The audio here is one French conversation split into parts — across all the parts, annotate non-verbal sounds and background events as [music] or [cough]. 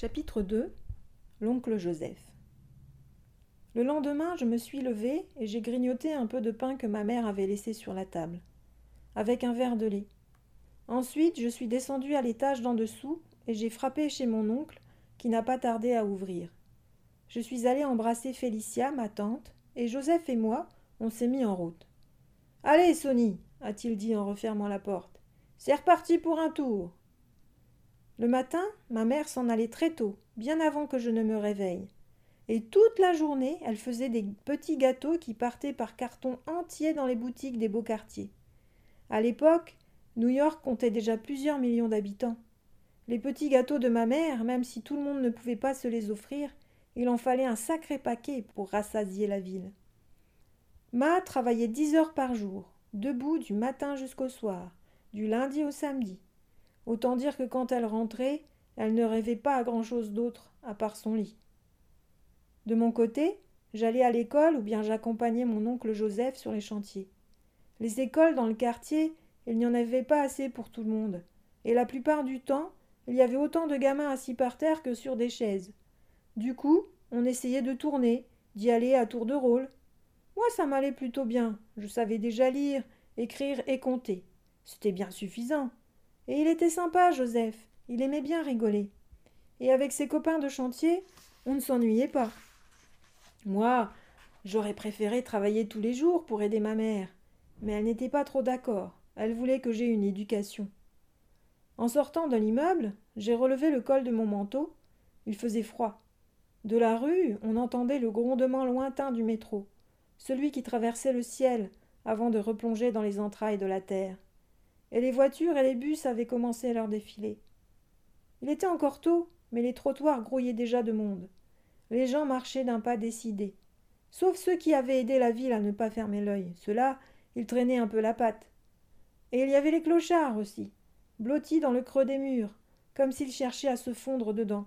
Chapitre 2 L'oncle Joseph Le lendemain, je me suis levée et j'ai grignoté un peu de pain que ma mère avait laissé sur la table, avec un verre de lait. Ensuite, je suis descendue à l'étage d'en dessous et j'ai frappé chez mon oncle, qui n'a pas tardé à ouvrir. Je suis allée embrasser Félicia, ma tante, et Joseph et moi, on s'est mis en route. Allez, Sonny, a-t-il dit en refermant la porte. C'est reparti pour un tour. Le matin, ma mère s'en allait très tôt, bien avant que je ne me réveille. Et toute la journée, elle faisait des petits gâteaux qui partaient par carton entier dans les boutiques des beaux quartiers. À l'époque, New York comptait déjà plusieurs millions d'habitants. Les petits gâteaux de ma mère, même si tout le monde ne pouvait pas se les offrir, il en fallait un sacré paquet pour rassasier la ville. Ma travaillait dix heures par jour, debout du matin jusqu'au soir, du lundi au samedi. Autant dire que quand elle rentrait, elle ne rêvait pas à grand-chose d'autre, à part son lit. De mon côté, j'allais à l'école ou bien j'accompagnais mon oncle Joseph sur les chantiers. Les écoles dans le quartier, il n'y en avait pas assez pour tout le monde, et la plupart du temps, il y avait autant de gamins assis par terre que sur des chaises. Du coup, on essayait de tourner, d'y aller à tour de rôle. Moi, ça m'allait plutôt bien. Je savais déjà lire, écrire et compter. C'était bien suffisant. Et il était sympa, Joseph. Il aimait bien rigoler. Et avec ses copains de chantier, on ne s'ennuyait pas. Moi, j'aurais préféré travailler tous les jours pour aider ma mère. Mais elle n'était pas trop d'accord. Elle voulait que j'aie une éducation. En sortant de l'immeuble, j'ai relevé le col de mon manteau. Il faisait froid. De la rue, on entendait le grondement lointain du métro, celui qui traversait le ciel avant de replonger dans les entrailles de la terre et les voitures et les bus avaient commencé leur défilé. Il était encore tôt, mais les trottoirs grouillaient déjà de monde. Les gens marchaient d'un pas décidé. Sauf ceux qui avaient aidé la ville à ne pas fermer l'œil. Ceux-là, ils traînaient un peu la patte. Et il y avait les clochards aussi, blottis dans le creux des murs, comme s'ils cherchaient à se fondre dedans.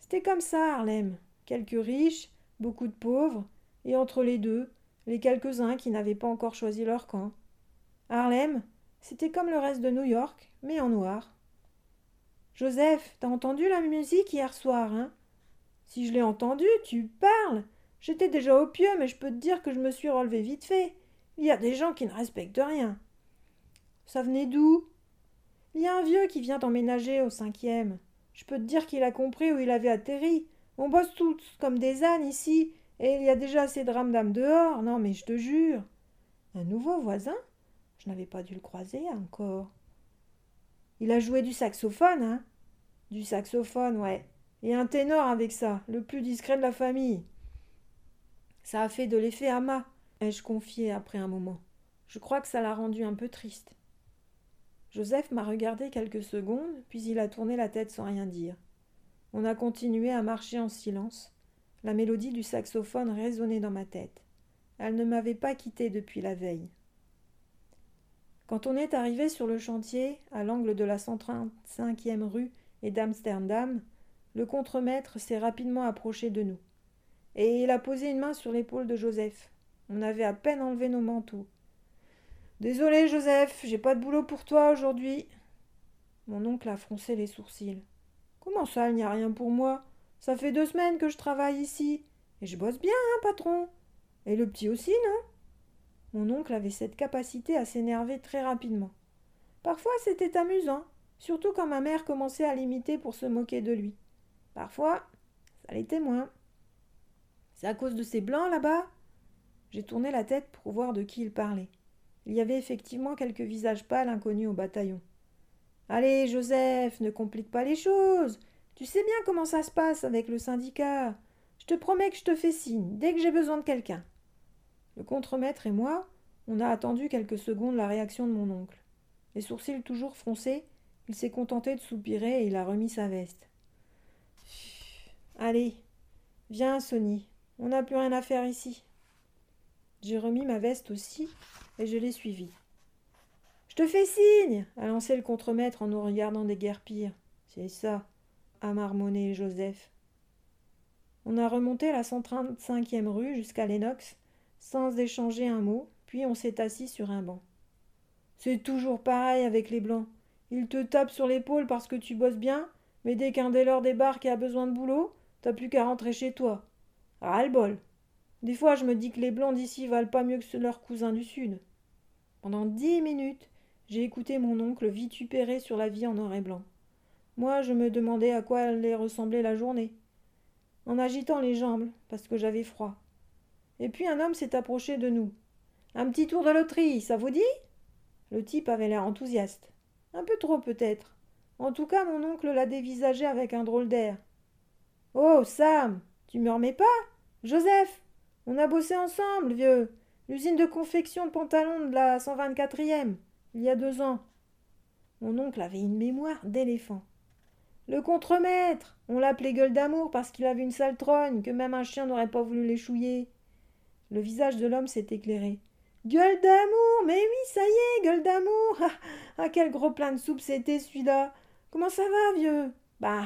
C'était comme ça, Harlem. Quelques riches, beaucoup de pauvres, et entre les deux, les quelques-uns qui n'avaient pas encore choisi leur camp. Harlem, c'était comme le reste de New York, mais en noir. Joseph, t'as entendu la musique hier soir, hein? Si je l'ai entendu, tu parles. J'étais déjà au pieu, mais je peux te dire que je me suis relevé vite fait. Il y a des gens qui ne respectent rien. Ça venait d'où? Il y a un vieux qui vient emménager au cinquième. Je peux te dire qu'il a compris où il avait atterri. On bosse tous comme des ânes ici, et il y a déjà assez de rames dehors. Non, mais je te jure. Un nouveau voisin? Je n'avais pas dû le croiser encore. Il a joué du saxophone, hein Du saxophone, ouais. Et un ténor avec ça, le plus discret de la famille. Ça a fait de l'effet à ma, ai-je confié après un moment. Je crois que ça l'a rendu un peu triste. Joseph m'a regardé quelques secondes, puis il a tourné la tête sans rien dire. On a continué à marcher en silence. La mélodie du saxophone résonnait dans ma tête. Elle ne m'avait pas quitté depuis la veille. Quand on est arrivé sur le chantier, à l'angle de la 135e rue et d'Amsterdam, le contremaître s'est rapidement approché de nous. Et il a posé une main sur l'épaule de Joseph. On avait à peine enlevé nos manteaux. Désolé, Joseph, j'ai pas de boulot pour toi aujourd'hui. Mon oncle a froncé les sourcils. Comment ça, il n'y a rien pour moi? Ça fait deux semaines que je travaille ici. Et je bosse bien, hein, patron Et le petit aussi, non? Mon oncle avait cette capacité à s'énerver très rapidement. Parfois c'était amusant, surtout quand ma mère commençait à l'imiter pour se moquer de lui. Parfois, ça l'était moins. C'est à cause de ces blancs là-bas? J'ai tourné la tête pour voir de qui il parlait. Il y avait effectivement quelques visages pâles inconnus au bataillon. Allez, Joseph, ne complique pas les choses. Tu sais bien comment ça se passe avec le syndicat. Je te promets que je te fais signe dès que j'ai besoin de quelqu'un. Le contremaître et moi, on a attendu quelques secondes la réaction de mon oncle. Les sourcils toujours froncés, il s'est contenté de soupirer et il a remis sa veste. Allez, viens, Sonny, on n'a plus rien à faire ici. J'ai remis ma veste aussi et je l'ai suivi. Je te fais signe a lancé le contremaître en nous regardant pires. C'est ça, a marmonné Joseph. On a remonté la 135e rue jusqu'à Lennox sans échanger un mot, puis on s'est assis sur un banc. C'est toujours pareil avec les blancs. Ils te tapent sur l'épaule parce que tu bosses bien, Mais dès qu'un des leurs débarque et a besoin de boulot, t'as plus qu'à rentrer chez toi. Ras-le-bol. Des fois, je me dis que les blancs d'ici valent pas mieux que leurs cousins du sud. Pendant dix minutes, j'ai écouté mon oncle vitupérer sur la vie en noir et blanc. Moi, je me demandais à quoi allait ressembler la journée. En agitant les jambes, parce que j'avais froid. Et puis un homme s'est approché de nous. Un petit tour de loterie, ça vous dit? Le type avait l'air enthousiaste. Un peu trop peut-être. En tout cas, mon oncle l'a dévisagé avec un drôle d'air. Oh, Sam, tu me remets pas? Joseph, on a bossé ensemble, vieux. L'usine de confection de pantalons de la 124e, il y a deux ans. Mon oncle avait une mémoire d'éléphant. Le contremaître On l'appelait gueule d'amour parce qu'il avait une sale trogne, que même un chien n'aurait pas voulu l'échouiller. Le visage de l'homme s'est éclairé. Gueule d'amour Mais oui, ça y est, gueule d'amour [laughs] ah, ah, quel gros plein de soupe c'était celui-là Comment ça va, vieux? Bah,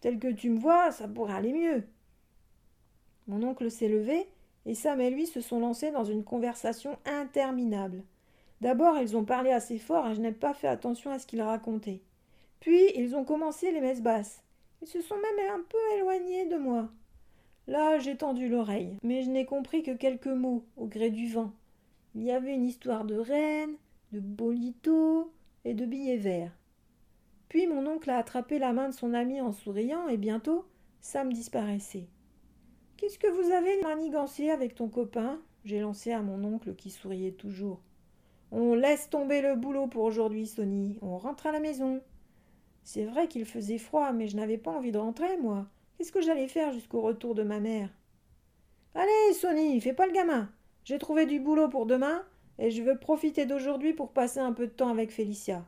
tel que tu me vois, ça pourrait aller mieux. Mon oncle s'est levé, et Sam et lui se sont lancés dans une conversation interminable. D'abord, ils ont parlé assez fort et je n'ai pas fait attention à ce qu'ils racontaient. Puis, ils ont commencé les messes basses. Ils se sont même un peu éloignés de moi. Là, j'ai tendu l'oreille, mais je n'ai compris que quelques mots au gré du vent. Il y avait une histoire de reine, de bolito et de billets verts. Puis mon oncle a attrapé la main de son ami en souriant, et bientôt Sam disparaissait. Qu'est-ce que vous avez manigancé avec ton copain? j'ai lancé à mon oncle qui souriait toujours. On laisse tomber le boulot pour aujourd'hui, Sonny. On rentre à la maison. C'est vrai qu'il faisait froid, mais je n'avais pas envie de rentrer, moi. Qu'est-ce que j'allais faire jusqu'au retour de ma mère Allez, Sonny, fais pas le gamin. J'ai trouvé du boulot pour demain, et je veux profiter d'aujourd'hui pour passer un peu de temps avec Félicia.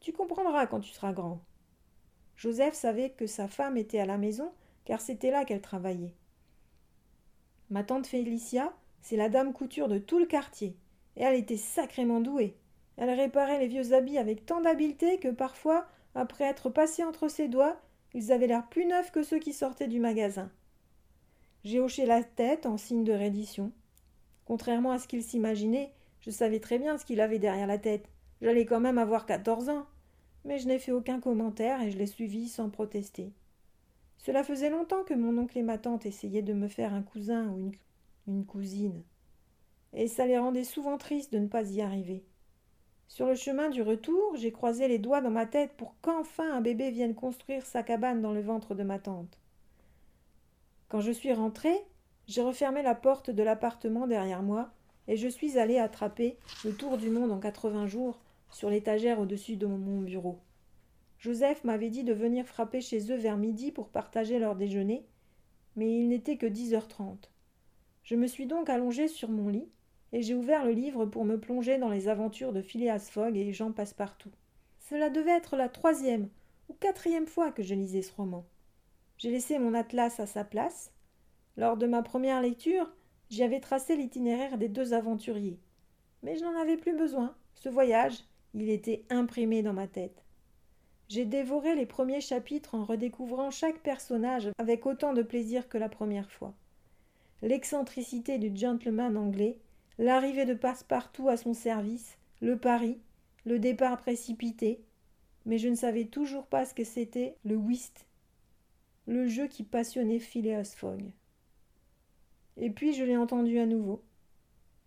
Tu comprendras quand tu seras grand. Joseph savait que sa femme était à la maison, car c'était là qu'elle travaillait. Ma tante Félicia, c'est la dame couture de tout le quartier, et elle était sacrément douée. Elle réparait les vieux habits avec tant d'habileté que parfois, après être passés entre ses doigts, ils avaient l'air plus neufs que ceux qui sortaient du magasin. J'ai hoché la tête en signe de reddition. Contrairement à ce qu'il s'imaginait, je savais très bien ce qu'il avait derrière la tête. J'allais quand même avoir quatorze ans. Mais je n'ai fait aucun commentaire et je l'ai suivi sans protester. Cela faisait longtemps que mon oncle et ma tante essayaient de me faire un cousin ou une, une cousine. Et ça les rendait souvent tristes de ne pas y arriver. Sur le chemin du retour, j'ai croisé les doigts dans ma tête pour qu'enfin un bébé vienne construire sa cabane dans le ventre de ma tante. Quand je suis rentrée, j'ai refermé la porte de l'appartement derrière moi et je suis allée attraper le tour du monde en quatre-vingts jours sur l'étagère au-dessus de mon bureau. Joseph m'avait dit de venir frapper chez eux vers midi pour partager leur déjeuner, mais il n'était que dix heures trente. Je me suis donc allongée sur mon lit, et j'ai ouvert le livre pour me plonger dans les aventures de Phileas Fogg et Jean Passepartout. Cela devait être la troisième ou quatrième fois que je lisais ce roman. J'ai laissé mon atlas à sa place. Lors de ma première lecture, j'y avais tracé l'itinéraire des deux aventuriers. Mais je n'en avais plus besoin. Ce voyage, il était imprimé dans ma tête. J'ai dévoré les premiers chapitres en redécouvrant chaque personnage avec autant de plaisir que la première fois. L'excentricité du gentleman anglais, l'arrivée de Passepartout à son service, le pari, le départ précipité, mais je ne savais toujours pas ce que c'était le whist, le jeu qui passionnait Phileas Fogg. Et puis je l'ai entendu à nouveau,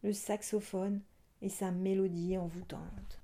le saxophone et sa mélodie envoûtante.